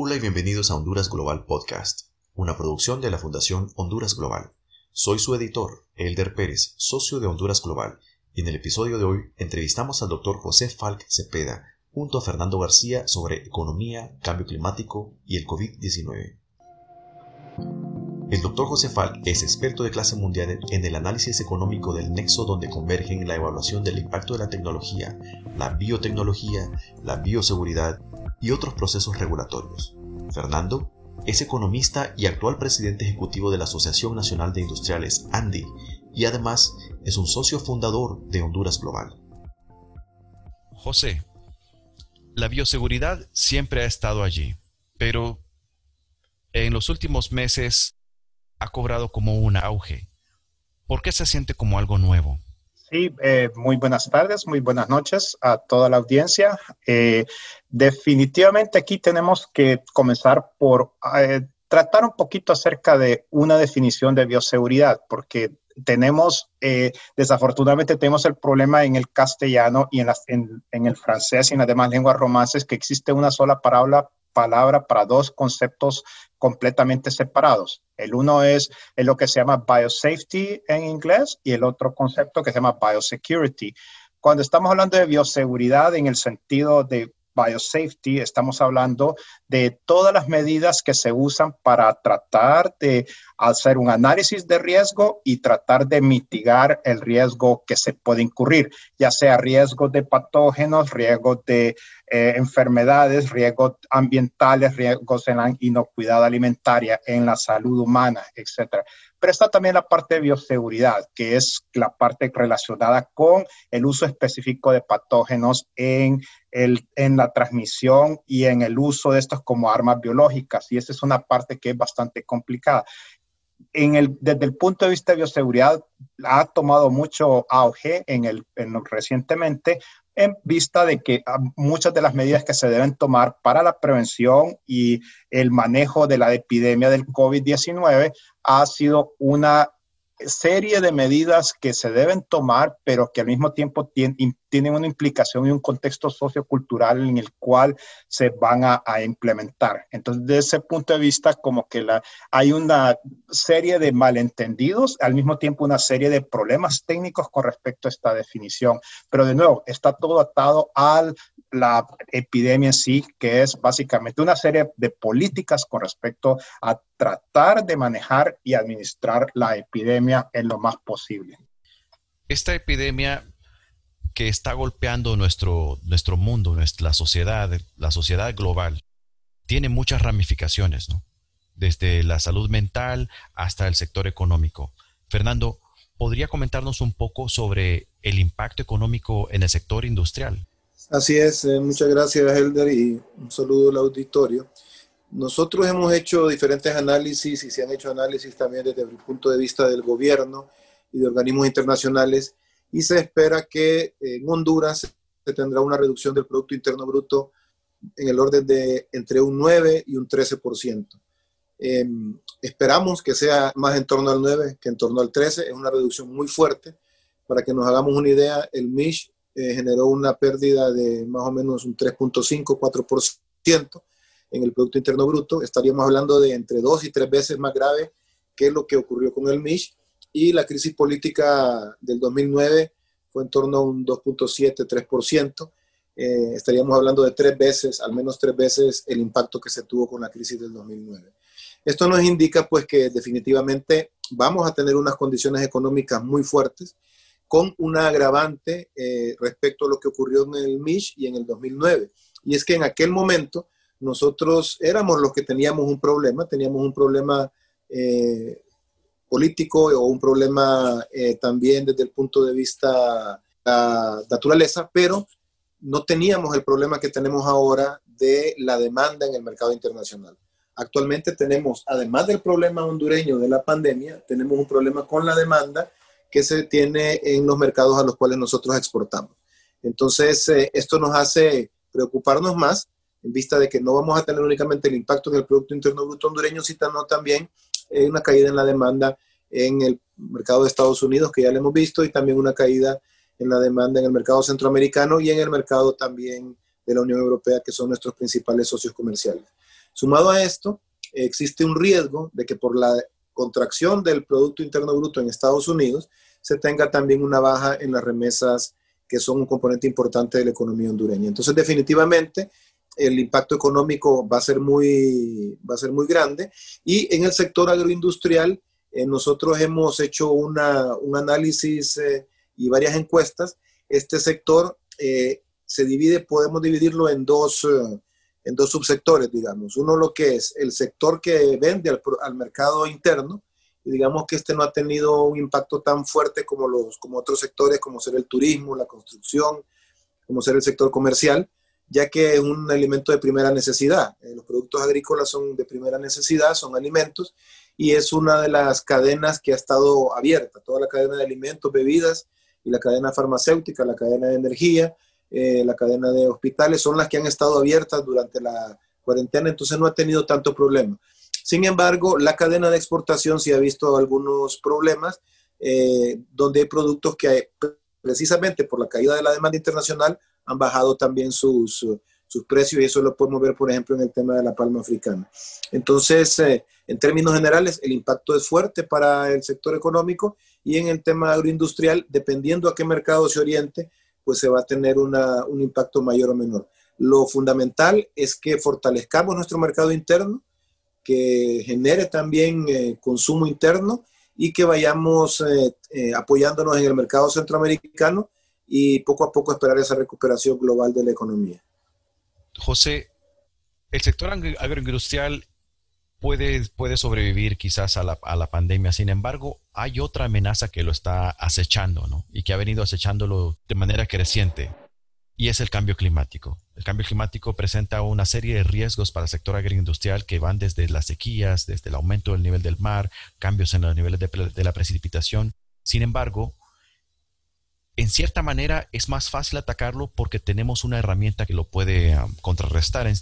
Hola y bienvenidos a Honduras Global Podcast, una producción de la Fundación Honduras Global. Soy su editor, Elder Pérez, socio de Honduras Global, y en el episodio de hoy entrevistamos al doctor José Falk Cepeda junto a Fernando García sobre economía, cambio climático y el COVID-19. El doctor José Falk es experto de clase mundial en el análisis económico del nexo donde convergen la evaluación del impacto de la tecnología, la biotecnología, la bioseguridad y otros procesos regulatorios. Fernando es economista y actual presidente ejecutivo de la Asociación Nacional de Industriales ANDI y además es un socio fundador de Honduras Global. José, la bioseguridad siempre ha estado allí, pero en los últimos meses ha cobrado como un auge. ¿Por qué se siente como algo nuevo? Sí, eh, muy buenas tardes, muy buenas noches a toda la audiencia. Eh, definitivamente aquí tenemos que comenzar por eh, tratar un poquito acerca de una definición de bioseguridad, porque tenemos, desafortunadamente tenemos el problema en el castellano y en, en, el francés y en las demás lenguas romances que existe una sola palabra palabra para dos conceptos completamente separados. El uno es, lo que se llama biosafety en inglés y el otro concepto que se llama biosecurity. Cuando estamos hablando de bioseguridad en el sentido de biosafety, estamos hablando de todas las medidas que se usan para tratar de hacer un análisis de riesgo y tratar de mitigar el riesgo que se puede incurrir, ya sea riesgos de patógenos, riesgos de eh, enfermedades, riesgos ambientales, riesgos en la inocuidad alimentaria, en la salud humana, etc. Pero está también la parte de bioseguridad, que es la parte relacionada con el uso específico de patógenos en, el, en la transmisión y en el uso de estos como armas biológicas. Y esa es una parte que es bastante complicada. En el, desde el punto de vista de bioseguridad, ha tomado mucho auge en el, en recientemente en vista de que ah, muchas de las medidas que se deben tomar para la prevención y el manejo de la epidemia del COVID-19 ha sido una serie de medidas que se deben tomar, pero que al mismo tiempo tienen, una implicación y un contexto sociocultural en el cual se van a, implementar. Entonces, desde ese punto de vista, como que la, hay una serie de malentendidos, al mismo tiempo una serie de problemas técnicos con respecto a esta definición. Pero de nuevo, está todo atado al la epidemia en sí, que es básicamente una serie de políticas con respecto a tratar de manejar y administrar la epidemia en lo más posible. Esta epidemia que está golpeando nuestro, nuestro mundo, nuestra sociedad, la sociedad global, tiene muchas ramificaciones, ¿no? Desde la salud mental hasta el sector económico. Fernando, ¿podría comentarnos un poco sobre el impacto económico en el sector industrial? Así es, eh, muchas gracias Helder y un saludo al auditorio. Nosotros hemos hecho diferentes análisis y se han hecho análisis también desde el punto de vista del gobierno y de organismos internacionales y se espera que en Honduras se tendrá una reducción del Producto Interno Bruto en el orden de entre un 9 y un 13%. Em, esperamos que sea más en torno al 9 que en torno al 13, es una reducción muy fuerte. Para que nos hagamos una idea, el MISH eh, generó una pérdida de más o menos un 3.5, 4% en el Producto Interno Bruto. Estaríamos hablando de entre dos y tres veces más grave que lo que ocurrió con el MISH. Y la crisis política del 2009 fue en torno a un 2.7, 3%. Eh, estaríamos hablando de tres veces, al menos tres veces, el impacto que se tuvo con la crisis del 2009. Esto nos indica pues que definitivamente vamos a tener unas condiciones económicas muy fuertes con una agravante eh, respecto a lo que ocurrió en el MISH y en el 2009. Y es que en aquel momento nosotros éramos los que teníamos un problema, teníamos un problema eh, político o un problema eh, también desde el punto de vista de la naturaleza, pero no teníamos el problema que tenemos ahora de la demanda en el mercado internacional. Actualmente tenemos, además del problema hondureño de la pandemia, tenemos un problema con la demanda que se tiene en los mercados a los cuales nosotros exportamos. Entonces, eh, esto nos hace preocuparnos más en vista de que no vamos a tener únicamente el impacto en el Producto Interno Bruto hondureño, sino también una caída en la demanda en el mercado de Estados Unidos, que ya lo hemos visto, y también una caída en la demanda en el mercado centroamericano y en el mercado también de la Unión Europea, que son nuestros principales socios comerciales. Sumado a esto, existe un riesgo de que por la contracción del Producto Interno Bruto en Estados Unidos se tenga también una baja en las remesas que son un componente importante de la economía hondureña. Entonces, definitivamente, el impacto económico va a ser muy, va a ser muy grande. Y en el sector agroindustrial, eh, nosotros hemos hecho una, un análisis eh, y varias encuestas. Este sector eh, se divide, podemos dividirlo en dos, en dos subsectores, digamos. Uno lo que es el sector que vende al, al mercado interno, y digamos que este no ha tenido un impacto tan fuerte como, los, como otros sectores, como ser el turismo, la construcción, como ser el sector comercial, ya que es un alimento de primera necesidad. Eh, los productos agrícolas son de primera necesidad, son alimentos, y es una de las cadenas que ha estado abierta, toda la cadena de alimentos, bebidas, y la cadena farmacéutica, la cadena de energía, eh, la cadena de hospitales, son las que han estado abiertas durante la cuarentena, entonces no ha tenido tanto problema. Sin embargo, la cadena de exportación sí ha visto algunos problemas, eh, donde hay productos que precisamente por la caída de la demanda internacional han bajado también sus, sus precios y eso lo podemos ver, por ejemplo, en el tema de la palma africana. Entonces, eh, en términos generales, el impacto es fuerte para el sector económico y en el tema agroindustrial, dependiendo a qué mercado se oriente, pues se va a tener un impacto mayor o menor. Lo fundamental es que fortalezcamos nuestro mercado interno, que genere también eh, consumo interno y que vayamos eh, apoyándonos en el mercado centroamericano y poco a poco esperar esa recuperación global de la economía. José, el sector agroindustrial puede, puede sobrevivir quizás a la, a la, pandemia, sin embargo, hay otra amenaza que lo está acechando, ¿no? Y que ha venido acechándolo de manera creciente, y es el cambio climático. El cambio climático presenta una serie de riesgos para el sector agroindustrial que van desde las sequías, desde el aumento del nivel del mar, cambios en los niveles de, de la precipitación. Sin embargo, en cierta manera es más fácil atacarlo porque tenemos una herramienta que lo puede um, contrarrestar en,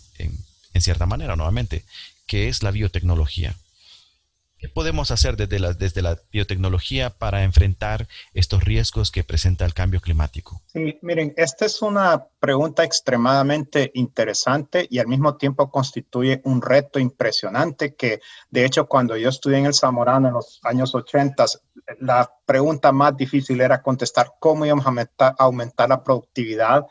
cierta manera, nuevamente, que es la biotecnología. ¿Qué podemos hacer desde la, desde la biotecnología para enfrentar estos riesgos que presenta el cambio climático? Sí, miren, esta es una pregunta extremadamente interesante y al mismo tiempo constituye un reto impresionante que, de hecho, cuando yo estudié en el Zamorano en los años 80, la pregunta más difícil era contestar cómo íbamos a aumentar, la productividad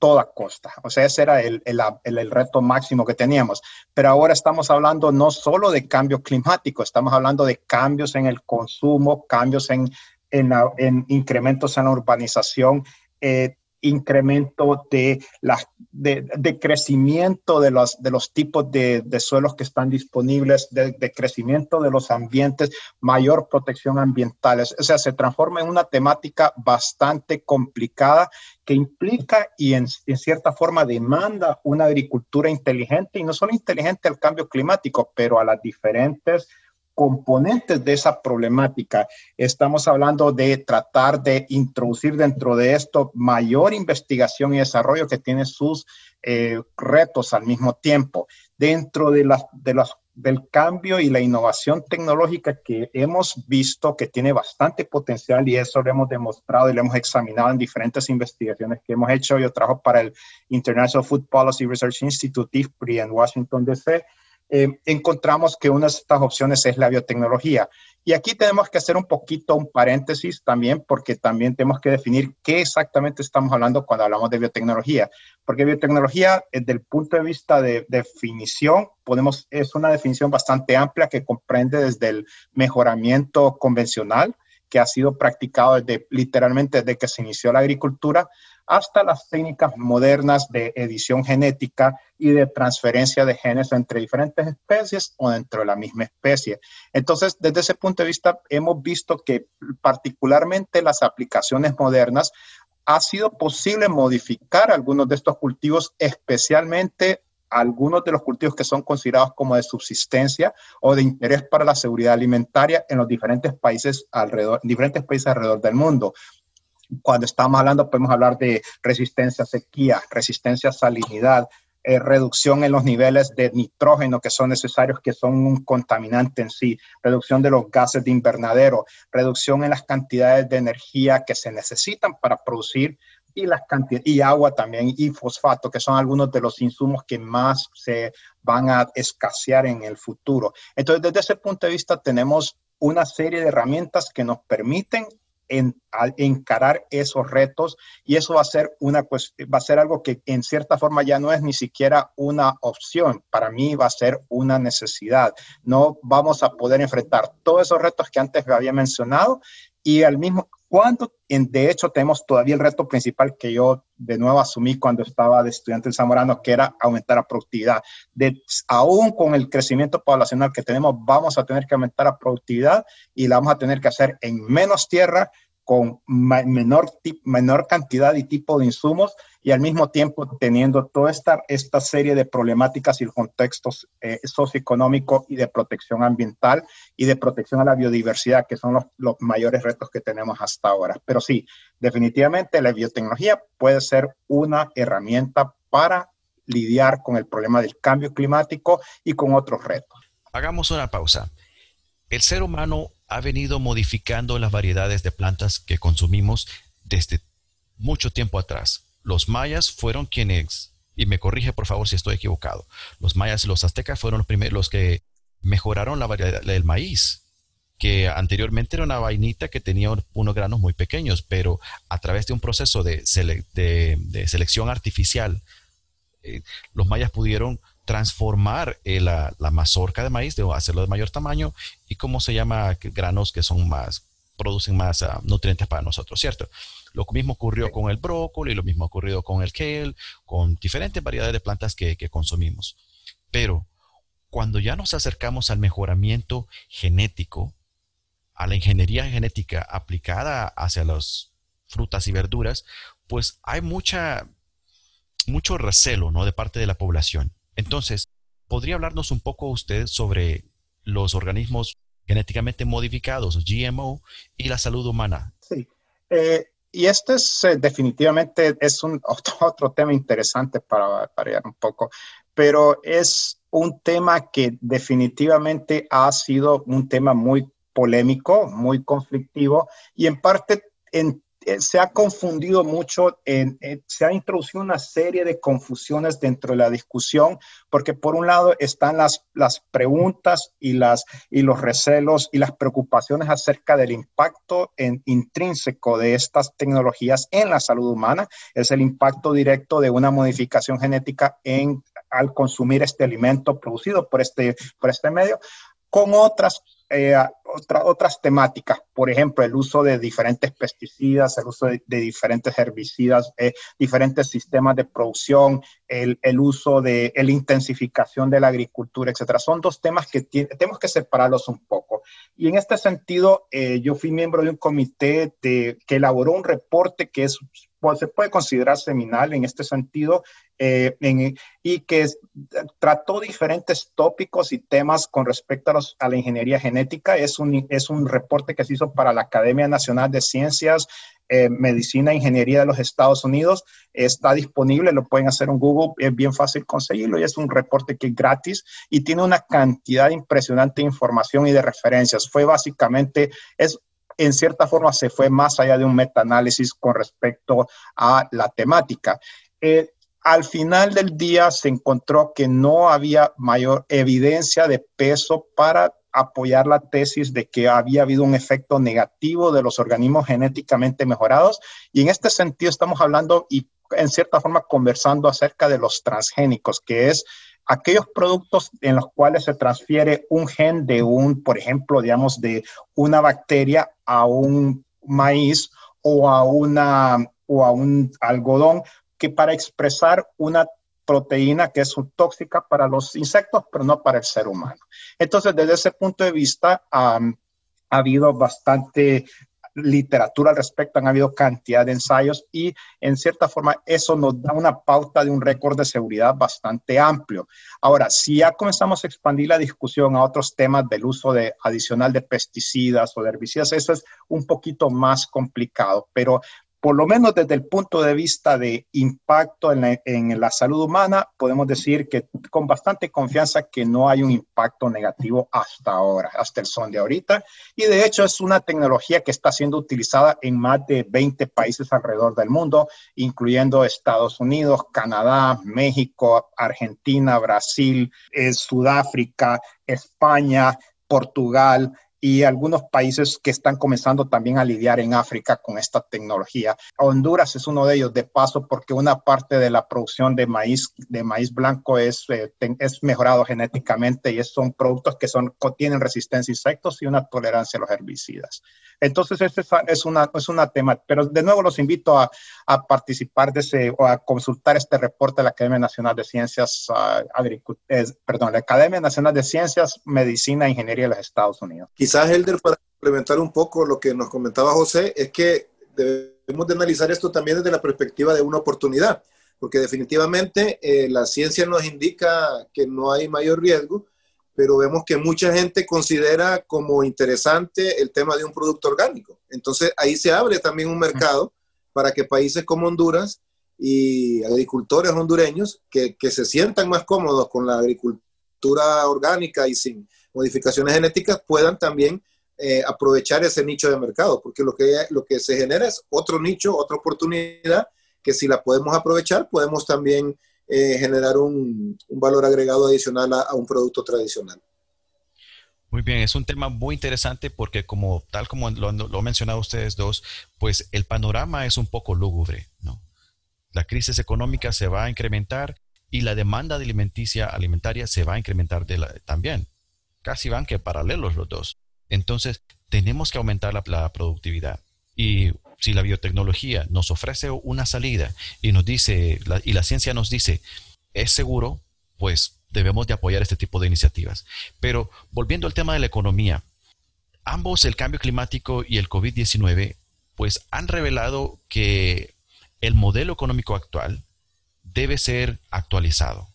toda costa. O sea, ese era el, el, reto máximo que teníamos. Pero ahora estamos hablando no solo de cambio climático, estamos hablando de cambios en el consumo, cambios en, en, en incrementos en la urbanización, eh, incremento de, la, de, crecimiento de los, de los tipos de, suelos que están disponibles, de, crecimiento de los ambientes, mayor protección ambiental. O sea, se transforma en una temática bastante complicada que implica y en, en cierta forma demanda una agricultura inteligente y no solo inteligente al cambio climático, pero a las diferentes componentes de esa problemática. Estamos hablando de tratar de introducir dentro de esto mayor investigación y desarrollo que tiene sus eh, retos al mismo tiempo. Dentro de las, de las, del cambio y la innovación tecnológica que hemos visto que tiene bastante potencial y eso lo hemos demostrado y lo hemos examinado en diferentes investigaciones que hemos hecho. Yo trabajo para el International Food Policy Research Institute, IFPRI, en Washington, D.C., eh, encontramos que una de estas opciones es la biotecnología. Y aquí tenemos que hacer un poquito un paréntesis también, porque también tenemos que definir qué exactamente estamos hablando cuando hablamos de biotecnología. Porque biotecnología, desde el punto de vista de definición, podemos, es una definición bastante amplia que comprende desde el mejoramiento convencional, que ha sido practicado desde, literalmente desde que se inició la agricultura, hasta las técnicas modernas de edición genética y de transferencia de genes entre diferentes especies o dentro de la misma especie. Entonces, desde ese punto de vista, hemos visto que particularmente las aplicaciones modernas ha sido posible modificar algunos de estos cultivos, especialmente algunos de los cultivos que son considerados como de subsistencia o de interés para la seguridad alimentaria en los diferentes países alrededor, diferentes países alrededor del mundo. Cuando estamos hablando, podemos hablar de resistencia a sequía, resistencia a salinidad, eh, reducción en los niveles de nitrógeno que son necesarios, que son un contaminante en sí, reducción de los gases de invernadero, reducción en las cantidades de energía que se necesitan para producir y las cantidades, y agua también, y fosfato, que son algunos de los insumos que más se van a escasear en el futuro. Entonces, desde ese punto de vista, tenemos una serie de herramientas que nos permiten en, encarar esos retos y eso va a ser una va a ser algo que en cierta forma ya no es ni siquiera una opción para mí va a ser una necesidad no vamos a poder enfrentar todos esos retos que antes había mencionado y al mismo cuando de hecho tenemos todavía el reto principal que yo de nuevo asumí cuando estaba de estudiante en Zamorano, que era aumentar la productividad. De, aún con el crecimiento poblacional que tenemos, vamos a tener que aumentar la productividad y la vamos a tener que hacer en menos tierra, con menor, menor cantidad y tipo de insumos y al mismo tiempo teniendo toda esta, esta serie de problemáticas y contextos eh, socioeconómicos y de protección ambiental y de protección a la biodiversidad, que son los, los mayores retos que tenemos hasta ahora. Pero sí, definitivamente la biotecnología puede ser una herramienta para lidiar con el problema del cambio climático y con otros retos. Hagamos una pausa. El ser humano ha venido modificando las variedades de plantas que consumimos desde mucho tiempo atrás. Los mayas fueron quienes, y me corrige por favor si estoy equivocado, los mayas y los aztecas fueron los primeros que mejoraron la variedad del maíz, que anteriormente era una vainita que tenía unos granos muy pequeños, pero a través de un proceso de, selección artificial, eh, los mayas pudieron transformar eh, la, mazorca de maíz, de hacerlo de mayor tamaño y cómo se llama granos que son más, producen más ah, nutrientes para nosotros, ¿cierto? Lo mismo ocurrió con el brócoli, lo mismo ha ocurrido con el kale, con diferentes variedades de plantas que, que consumimos. Pero cuando ya nos acercamos al mejoramiento genético, a la ingeniería genética aplicada hacia las frutas y verduras, pues hay mucha, mucho recelo ¿no? de parte de la población. Entonces, ¿podría hablarnos un poco usted sobre los organismos genéticamente modificados, GMO, y la salud humana? Sí. Eh, y este es eh, definitivamente es un otro, tema interesante para variar un poco, pero es un tema que definitivamente ha sido un tema muy polémico, muy conflictivo y en parte en se ha confundido mucho, en, se ha introducido una serie de confusiones dentro de la discusión, porque por un lado están las, las preguntas y, las, y los recelos y las preocupaciones acerca del impacto intrínseco de estas tecnologías en la salud humana, es el impacto directo de una modificación genética en, al consumir este alimento producido por este, por este medio, con otras eh, otras temáticas, por ejemplo, el uso de diferentes pesticidas, el uso de, diferentes herbicidas, eh, diferentes sistemas de producción, el, el, uso de la intensificación de la agricultura, etcétera. Son dos temas que tenemos que separarlos un poco. Y en este sentido, eh, yo fui miembro de un comité de, que elaboró un reporte que es se puede considerar seminal en este sentido eh, y que trató diferentes tópicos y temas con respecto a, la ingeniería genética. Es un, es un reporte que se hizo para la Academia Nacional de Ciencias, eh, Medicina e Ingeniería de los Estados Unidos. Está disponible, lo pueden hacer en Google, es bien fácil conseguirlo y es un reporte que es gratis y tiene una cantidad impresionante de información y de referencias. Fue básicamente, es en cierta forma se fue más allá de un metaanálisis con respecto a la temática. Eh, al final del día se encontró que no había mayor evidencia de peso para apoyar la tesis de que había habido un efecto negativo de los organismos genéticamente mejorados. Y en este sentido estamos hablando y en cierta forma conversando acerca de los transgénicos, que es aquellos productos en los cuales se transfiere un gen de un, por ejemplo, digamos, de una bacteria a un maíz o a, una, o a un algodón que para expresar una proteína que es tóxica para los insectos, pero no para el ser humano. Entonces, desde ese punto de vista, ha habido bastante literatura al respecto, han habido cantidad de ensayos y en cierta forma eso nos da una pauta de un récord de seguridad bastante amplio. Ahora, si ya comenzamos a expandir la discusión a otros temas del uso de, adicional de pesticidas o de herbicidas, eso es un poquito más complicado, pero por lo menos desde el punto de vista de impacto en la, salud humana, podemos decir que con bastante confianza que no hay un impacto negativo hasta ahora, hasta el son de ahorita. Y de hecho es una tecnología que está siendo utilizada en más de 20 países alrededor del mundo, incluyendo Estados Unidos, Canadá, México, Argentina, Brasil, eh, Sudáfrica, España, Portugal, y algunos países que están comenzando también a lidiar en África con esta tecnología. Honduras es uno de ellos, de paso, porque una parte de la producción de maíz, de maíz blanco es, eh, es mejorado genéticamente y son productos que son, tienen resistencia a insectos y una tolerancia a los herbicidas. Entonces, este es una, es una tema, pero de nuevo los invito a, a participar de ese o a consultar este reporte de la Academia Nacional de Ciencias, uh, perdón, la Academia Nacional de Ciencias, Medicina e Ingeniería de los Estados Unidos. Quizás, Helder, para complementar un poco lo que nos comentaba José, es que debemos de analizar esto también desde la perspectiva de una oportunidad, porque definitivamente eh, la ciencia nos indica que no hay mayor riesgo, pero vemos que mucha gente considera como interesante el tema de un producto orgánico. Entonces ahí se abre también un mercado para que países como Honduras y agricultores hondureños que, que se sientan más cómodos con la agricultura orgánica y sin modificaciones genéticas puedan también eh, aprovechar ese nicho de mercado, porque lo que, lo que se genera es otro nicho, otra oportunidad que si la podemos aprovechar, podemos también eh, generar un, valor agregado adicional a, un producto tradicional. Muy bien, es un tema muy interesante porque como tal como lo, han mencionado ustedes dos, pues el panorama es un poco lúgubre, ¿no? La crisis económica se va a incrementar y la demanda de alimenticia alimentaria se va a incrementar también. Casi van que paralelos los dos. Entonces, tenemos que aumentar la productividad. Y si la biotecnología nos ofrece una salida y nos dice, y la ciencia nos dice, es seguro, pues debemos de apoyar este tipo de iniciativas. Pero volviendo al tema de la economía, ambos, el cambio climático y el COVID-19, pues han revelado que el modelo económico actual debe ser actualizado.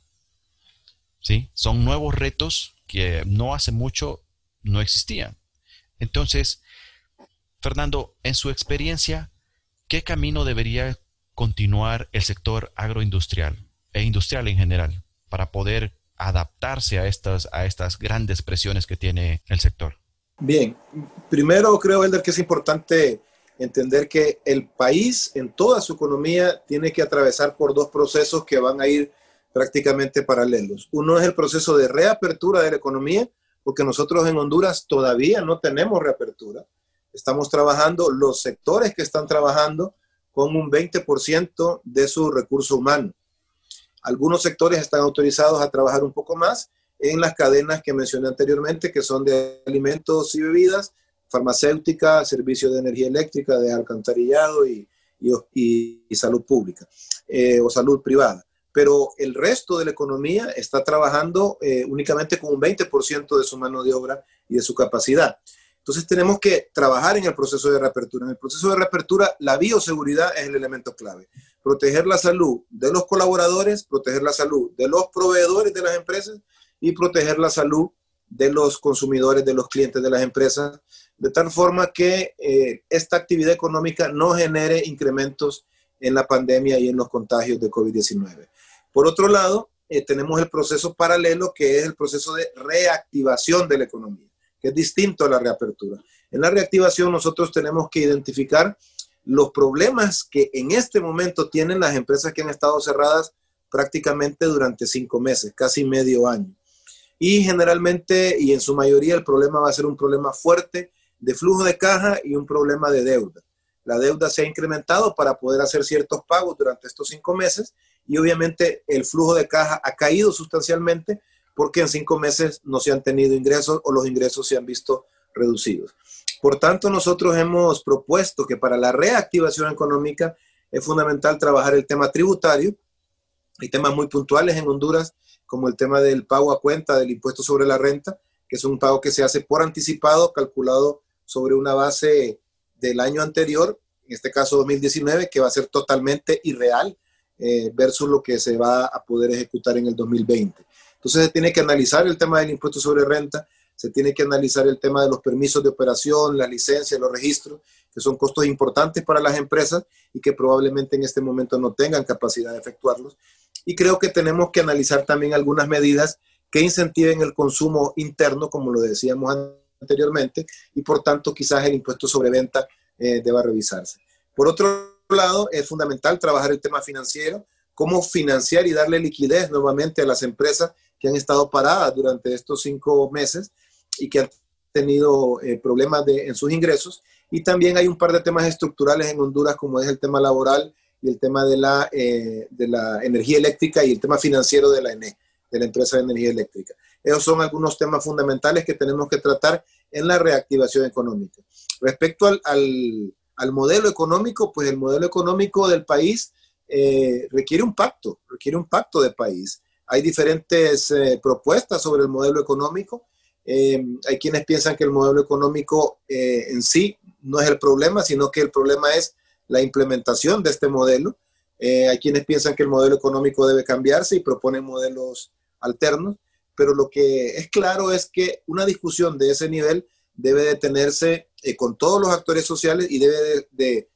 ¿Sí? Son nuevos retos que no hace mucho no existían. Entonces, Fernando, en su experiencia, ¿qué camino debería continuar el sector agroindustrial e industrial en general para poder adaptarse a estas, a estas grandes presiones que tiene el sector? Bien, primero creo, Elder, que es importante entender que el país en toda su economía tiene que atravesar por dos procesos que van a ir prácticamente paralelos. Uno es el proceso de reapertura de la economía, porque nosotros en Honduras todavía no tenemos reapertura. Estamos trabajando, los sectores que están trabajando con un 20% de su recurso humano. Algunos sectores están autorizados a trabajar un poco más en las cadenas que mencioné anteriormente, que son de alimentos y bebidas, farmacéutica, servicio de energía eléctrica, de alcantarillado y, salud pública eh, o salud privada. Pero el resto de la economía está trabajando eh, únicamente con un 20% de su mano de obra y de su capacidad. Entonces tenemos que trabajar en el proceso de reapertura. En el proceso de reapertura, la bioseguridad es el elemento clave. Proteger la salud de los colaboradores, proteger la salud de los proveedores de las empresas y proteger la salud de los consumidores, de los clientes de las empresas, de tal forma que eh, esta actividad económica no genere incrementos en la pandemia y en los contagios de COVID-19. Por otro lado, eh, tenemos el proceso paralelo que es el proceso de reactivación de la economía es distinto a la reapertura. En la reactivación nosotros tenemos que identificar los problemas que en este momento tienen las empresas que han estado cerradas prácticamente durante cinco meses, casi medio año. Y generalmente y en su mayoría el problema va a ser un problema fuerte de flujo de caja y un problema de deuda. La deuda se ha incrementado para poder hacer ciertos pagos durante estos cinco meses y obviamente el flujo de caja ha caído sustancialmente porque en cinco meses no se han tenido ingresos o los ingresos se han visto reducidos. Por tanto, nosotros hemos propuesto que para la reactivación económica es fundamental trabajar el tema tributario. Hay temas muy puntuales en Honduras, como el tema del pago a cuenta del impuesto sobre la renta, que es un pago que se hace por anticipado, calculado sobre una base del año anterior, en este caso 2019, que va a ser totalmente irreal eh, versus lo que se va a poder ejecutar en el 2020. Entonces se tiene que analizar el tema del impuesto sobre renta, se tiene que analizar el tema de los permisos de operación, las licencias, los registros, que son costos importantes para las empresas y que probablemente en este momento no tengan capacidad de efectuarlos. Y creo que tenemos que analizar también algunas medidas que incentiven el consumo interno, como lo decíamos anteriormente, y por tanto quizás el impuesto sobre venta eh, deba revisarse. Por otro lado, es fundamental trabajar el tema financiero, cómo financiar y darle liquidez nuevamente a las empresas que han estado paradas durante estos cinco meses y que han tenido eh, problemas de, en sus ingresos. Y también hay un par de temas estructurales en Honduras, como es el tema laboral y el tema de la, eh, de la energía eléctrica y el tema financiero de la ENE, de la empresa de energía eléctrica. Esos son algunos temas fundamentales que tenemos que tratar en la reactivación económica. Respecto al, al, al modelo económico, pues el modelo económico del país eh, requiere un pacto, requiere un pacto de país. Hay diferentes eh, propuestas sobre el modelo económico. Eh, hay quienes piensan que el modelo económico en sí no es el problema, sino que el problema es la implementación de este modelo. hay quienes piensan que el modelo económico debe cambiarse y proponen modelos alternos, pero lo que es claro es que una discusión de ese nivel debe de tenerse con todos los actores sociales y debe de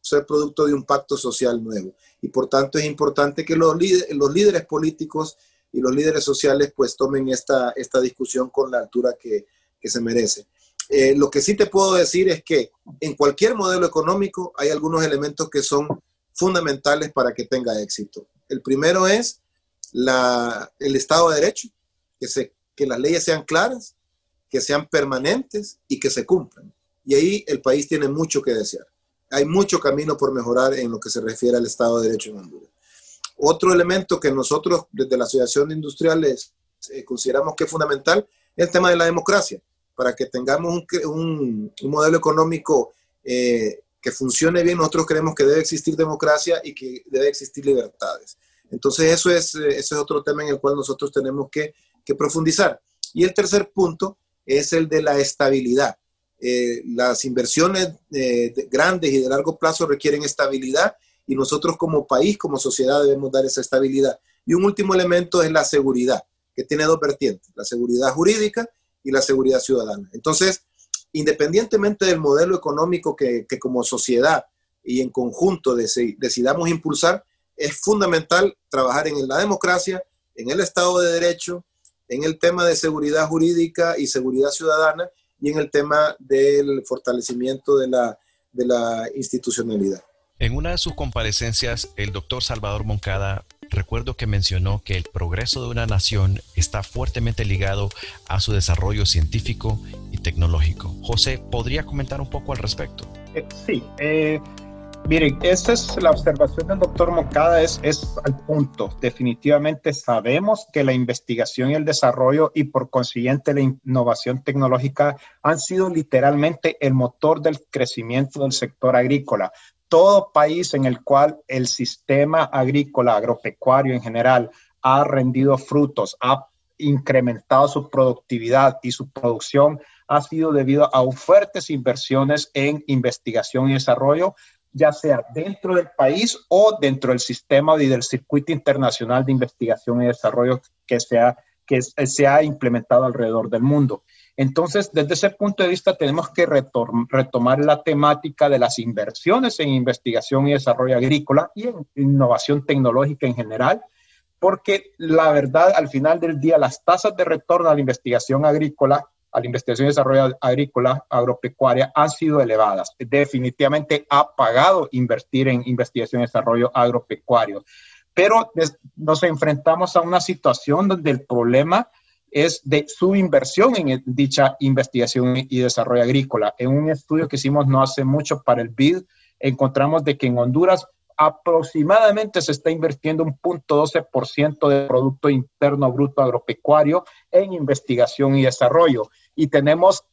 ser producto de un pacto social nuevo. Y por tanto es importante que los, líderes, los líderes políticos y los líderes sociales pues tomen esta, esta discusión con la altura que, que se merece. Eh, lo que sí te puedo decir es que en cualquier modelo económico hay algunos elementos que son fundamentales para que tenga éxito. El primero es la, el Estado de Derecho, que, se, que las leyes sean claras, que sean permanentes y que se cumplan. Y ahí el país tiene mucho que desear hay mucho camino por mejorar en lo que se refiere al Estado de Derecho en Honduras. Otro elemento que nosotros desde la Asociación de Industriales eh, consideramos que es fundamental es el tema de la democracia, para que tengamos un, modelo económico eh, que funcione bien, nosotros creemos que debe existir democracia y que debe existir libertades. Entonces eso es, eh, ese es otro tema en el cual nosotros tenemos que, que profundizar. Y el tercer punto es el de la estabilidad. Eh, las inversiones eh, grandes y de largo plazo requieren estabilidad y nosotros como país, como sociedad debemos dar esa estabilidad. Y un último elemento es la seguridad, que tiene dos vertientes, la seguridad jurídica y la seguridad ciudadana. Entonces, independientemente del modelo económico que, como sociedad y en conjunto decidamos impulsar, es fundamental trabajar en la democracia, en el Estado de Derecho, en el tema de seguridad jurídica y seguridad ciudadana y en el tema del fortalecimiento de la, de la institucionalidad. En una de sus comparecencias, el doctor Salvador Moncada recuerdo que mencionó que el progreso de una nación está fuertemente ligado a su desarrollo científico y tecnológico. José, ¿podría comentar un poco al respecto? Eh, sí, eh, Miren, esa es la observación del doctor Mocada, es, es al punto. Definitivamente sabemos que la investigación y el desarrollo y por consiguiente la innovación tecnológica han sido literalmente el motor del crecimiento del sector agrícola. Todo país en el cual el sistema agrícola, agropecuario en general, ha rendido frutos, ha incrementado su productividad y su producción ha sido debido a fuertes inversiones en investigación y desarrollo, ya sea dentro del país o dentro del sistema y del circuito internacional de investigación y desarrollo que se ha, que se ha implementado alrededor del mundo. Entonces, desde ese punto de vista, tenemos que retomar la temática de las inversiones en investigación y desarrollo agrícola y en innovación tecnológica en general, porque la verdad, al final del día, las tasas de retorno a la investigación agrícola a la investigación y desarrollo agrícola, agropecuaria, han sido elevadas. Definitivamente ha pagado invertir en investigación y desarrollo agropecuario. Pero nos enfrentamos a una situación donde el problema es de su inversión en dicha investigación y desarrollo agrícola. En un estudio que hicimos no hace mucho para el BID, encontramos de que en Honduras aproximadamente se está invirtiendo un punto 12% del Producto Interno Bruto Agropecuario en investigación y desarrollo. Y tenemos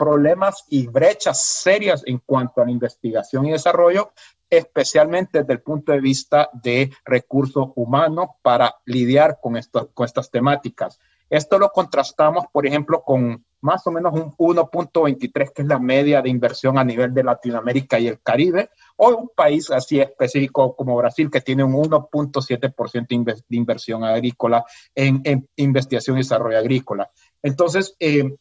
problemas y brechas serias en cuanto a la investigación y desarrollo, especialmente desde el punto de vista de recursos humanos para lidiar con, esto, con estas temáticas. Esto lo contrastamos, por ejemplo, con más o menos un 1.23, que es la media de inversión a nivel de Latinoamérica y el Caribe, o un país así específico como Brasil, que tiene un 1.7% de inversión agrícola en, investigación y desarrollo agrícola. Entonces, eh,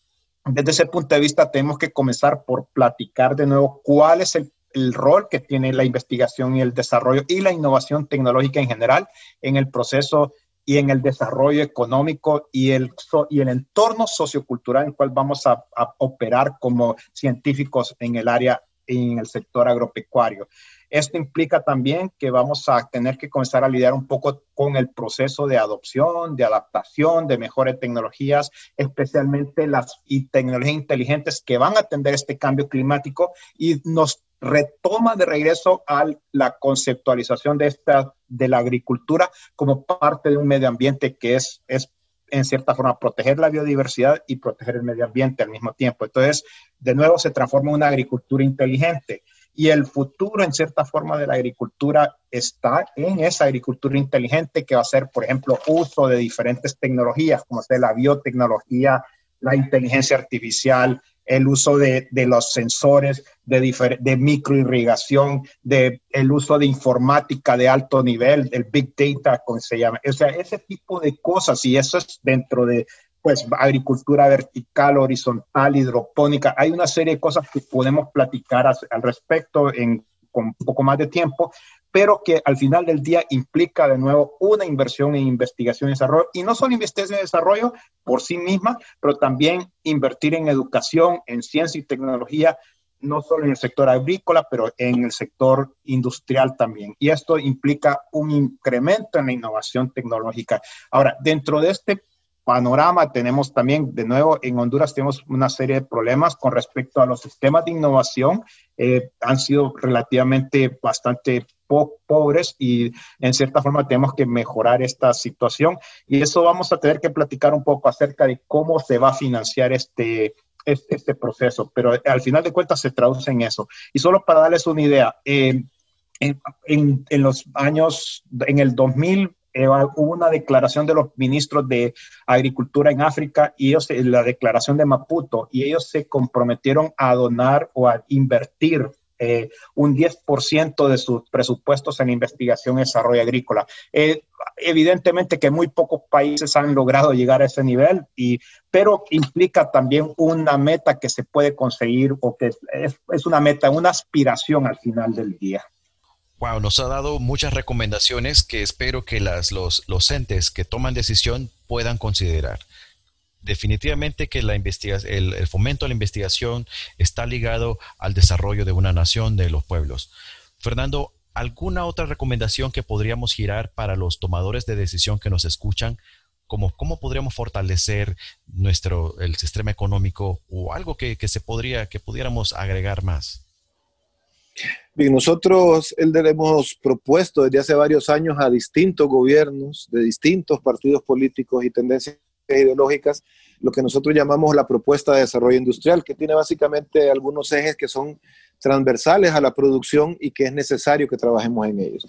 desde ese punto de vista tenemos que comenzar por platicar de nuevo cuál es el, el, rol que tiene la investigación y el desarrollo y la innovación tecnológica en general en el proceso y en el desarrollo económico y el, y el entorno sociocultural en el cual vamos a, a operar como científicos en el área, en el sector agropecuario. Esto implica también que vamos a tener que comenzar a lidiar un poco con el proceso de adopción, de adaptación, de mejores tecnologías, especialmente las y tecnologías inteligentes que van a atender este cambio climático y nos retoma de regreso a la conceptualización de esta de la agricultura como parte de un medio ambiente que es, es en cierta forma proteger la biodiversidad y proteger el medio ambiente al mismo tiempo. Entonces, de nuevo se transforma en una agricultura inteligente y el futuro, en cierta forma, de la agricultura está en esa agricultura inteligente que va a ser, por ejemplo, uso de diferentes tecnologías, como sea la biotecnología, la inteligencia artificial, el uso de, de los sensores de, de microirrigación, de el uso de informática de alto nivel, el big data, como se llama. O sea, ese tipo de cosas, y eso es dentro de pues agricultura vertical, horizontal, hidropónica. Hay una serie de cosas que podemos platicar al respecto en, con un poco más de tiempo, pero que al final del día implica de nuevo una inversión en investigación y desarrollo, y no solo investigación y desarrollo por sí misma, pero también invertir en educación, en ciencia y tecnología, no solo en el sector agrícola, pero en el sector industrial también. Y esto implica un incremento en la innovación tecnológica. Ahora, dentro de este panorama tenemos también, de nuevo, en Honduras tenemos una serie de problemas con respecto a los sistemas de innovación. Eh, han sido relativamente bastante pobres y en cierta forma tenemos que mejorar esta situación. Y eso vamos a tener que platicar un poco acerca de cómo se va a financiar este, este, proceso, pero al final de cuentas se traduce en eso. Y solo para darles una idea, eh, en, en, en, los años, en el 2000, eh, hubo una declaración de los ministros de Agricultura en África y ellos, la declaración de Maputo, y ellos se comprometieron a donar o a invertir eh, un 10% de sus presupuestos en investigación y desarrollo agrícola. Eh, evidentemente que muy pocos países han logrado llegar a ese nivel, y, pero implica también una meta que se puede conseguir o que es una meta, una aspiración al final del día. Wow, nos ha dado muchas recomendaciones que espero que las, los, los entes que toman decisión puedan considerar. Definitivamente que la el, el fomento a la investigación está ligado al desarrollo de una nación, de los pueblos. Fernando, ¿alguna otra recomendación que podríamos girar para los tomadores de decisión que nos escuchan? Cómo podríamos fortalecer nuestro el sistema económico o algo que, que se podría, que pudiéramos agregar más? Bien, nosotros, hemos propuesto desde hace varios años a distintos gobiernos de distintos partidos políticos y tendencias ideológicas lo que nosotros llamamos la propuesta de desarrollo industrial, que tiene básicamente algunos ejes que son transversales a la producción y que es necesario que trabajemos en ellos.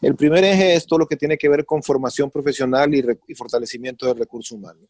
El primer eje es todo lo que tiene que ver con formación profesional y, fortalecimiento del recurso humano.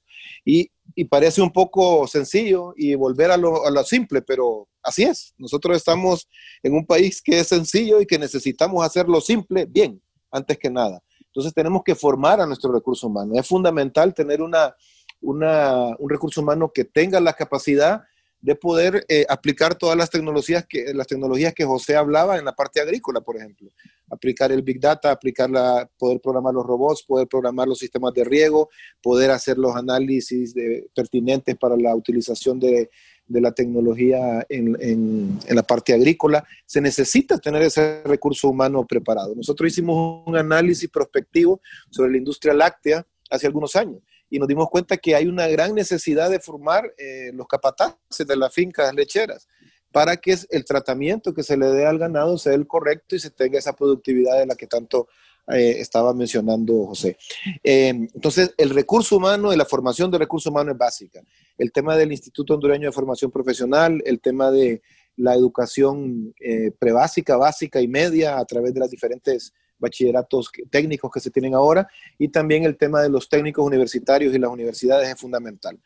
Y, parece un poco sencillo y volver a lo, simple, pero así es. Nosotros estamos en un país que es sencillo y que necesitamos hacerlo simple bien, antes que nada. Entonces tenemos que formar a nuestro recurso humano. Es fundamental tener una, un recurso humano que tenga la capacidad de poder eh, aplicar todas las tecnologías que las tecnologías que José hablaba en la parte agrícola, por ejemplo, aplicar el big data, aplicar la, poder programar los robots, poder programar los sistemas de riego, poder hacer los análisis de, pertinentes para la utilización de, de la tecnología en, en, en, la parte agrícola. Se necesita tener ese recurso humano preparado. Nosotros hicimos un análisis prospectivo sobre la industria láctea hace algunos años y nos dimos cuenta que hay una gran necesidad de formar eh, los capataces de las fincas lecheras para que el tratamiento que se le dé al ganado sea el correcto y se tenga esa productividad de la que tanto eh, estaba mencionando José. Eh, entonces, el recurso humano y la formación de recurso humano es básica. El tema del Instituto Hondureño de Formación Profesional, el tema de la educación prebásica, básica y media a través de las diferentes bachilleratos técnicos que se tienen ahora y también el tema de los técnicos universitarios y las universidades es fundamental.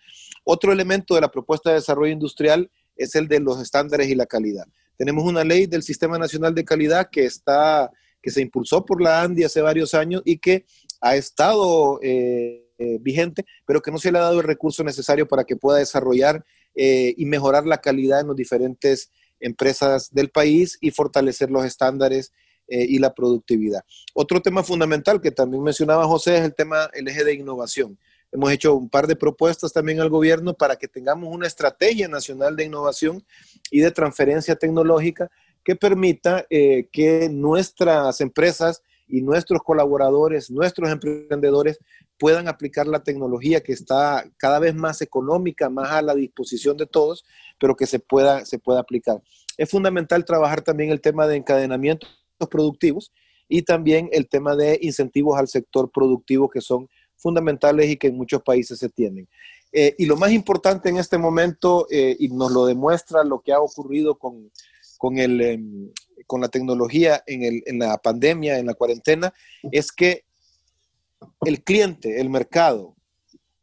Otro elemento de la propuesta de desarrollo industrial es el de los estándares y la calidad. Tenemos una ley del Sistema Nacional de Calidad que está que se impulsó por la ANDI hace varios años y que ha estado eh, vigente, pero que no se le ha dado el recurso necesario para que pueda desarrollar y mejorar la calidad en las diferentes empresas del país y fortalecer los estándares y la productividad. Otro tema fundamental que también mencionaba José es el tema, el eje de innovación. Hemos hecho un par de propuestas también al gobierno para que tengamos una estrategia nacional de innovación y de transferencia tecnológica que permita eh, que nuestras empresas y nuestros colaboradores, nuestros emprendedores puedan aplicar la tecnología que está cada vez más económica, más a la disposición de todos, pero que se pueda, se pueda aplicar. Es fundamental trabajar también el tema de productivos y también el tema de incentivos al sector productivo que son fundamentales y que en muchos países se tienen. Eh, y lo más importante en este momento, eh, y nos lo demuestra lo que ha ocurrido con, con, el, em, con la tecnología en, el, en la pandemia, en la cuarentena, es que el cliente, el mercado,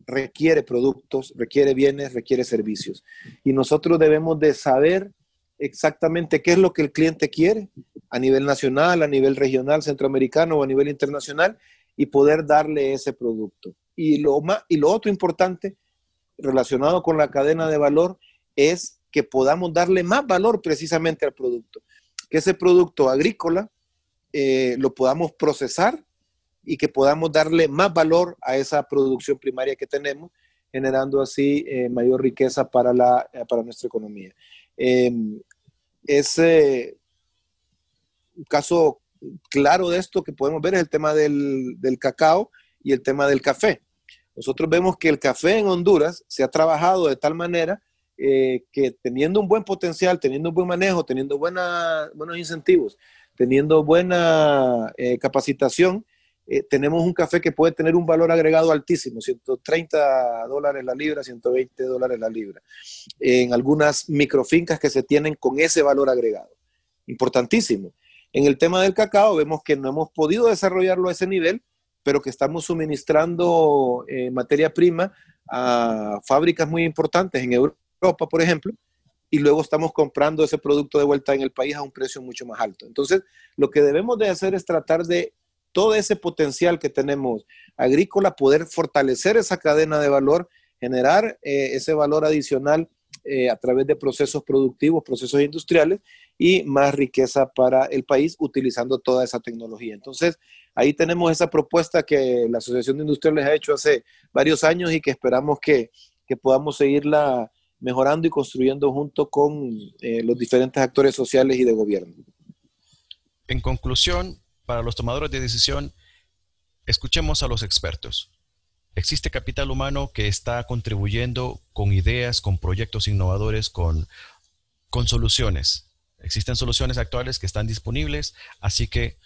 requiere productos, requiere bienes, requiere servicios. Y nosotros debemos de saber exactamente qué es lo que el cliente quiere a nivel nacional, a nivel regional, centroamericano o a nivel internacional y poder darle ese producto. Y lo, más, y lo otro importante relacionado con la cadena de valor es que podamos darle más valor precisamente al producto. Que ese producto agrícola eh, lo podamos procesar y que podamos darle más valor a esa producción primaria que tenemos, generando así eh, mayor riqueza para, la, eh, para nuestra economía. Em, ese caso claro de esto que podemos ver es el tema del, cacao y el tema del café. Nosotros vemos que el café en Honduras se ha trabajado de tal manera eh, que teniendo un buen potencial, teniendo un buen manejo, teniendo buenos incentivos, teniendo buena eh, capacitación, eh, tenemos un café que puede tener un valor agregado altísimo, 130 dólares la libra, 120 dólares la libra, en algunas microfincas que se tienen con ese valor agregado. Importantísimo. En el tema del cacao vemos que no hemos podido desarrollarlo a ese nivel, pero que estamos suministrando eh, materia prima a fábricas muy importantes en Europa, por ejemplo, y luego estamos comprando ese producto de vuelta en el país a un precio mucho más alto. Entonces, lo que debemos de hacer es tratar de todo ese potencial que tenemos agrícola, poder fortalecer esa cadena de valor, generar eh, ese valor adicional eh, a través de procesos productivos, procesos industriales y más riqueza para el país utilizando toda esa tecnología. Entonces, ahí tenemos esa propuesta que la Asociación de Industriales ha hecho hace varios años y que esperamos que, podamos seguirla mejorando y construyendo junto con eh, los diferentes actores sociales y de gobierno. En conclusión, para los tomadores de decisión, escuchemos a los expertos. Existe capital humano que está contribuyendo con ideas, con proyectos innovadores, con, con soluciones. Existen soluciones actuales que están disponibles, así que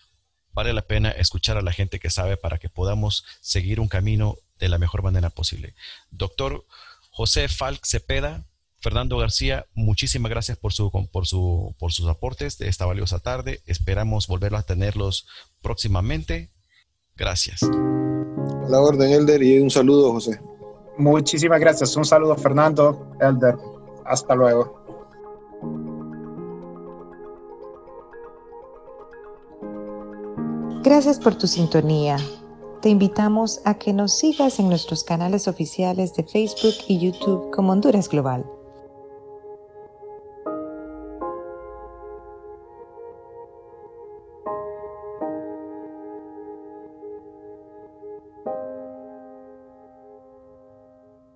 vale la pena escuchar a la gente que sabe para que podamos seguir un camino de la mejor manera posible. Doctor José Falk Cepeda, Fernando García, muchísimas gracias por, su, por, su, por sus aportes de esta valiosa tarde. Esperamos volverlo a tenerlos próximamente. Gracias la orden, Elder, y un saludo, José. Muchísimas gracias. Un saludo, Fernando, Elder. Hasta luego. Gracias por tu sintonía. Te invitamos a que nos sigas en nuestros canales oficiales de Facebook y YouTube como Honduras Global.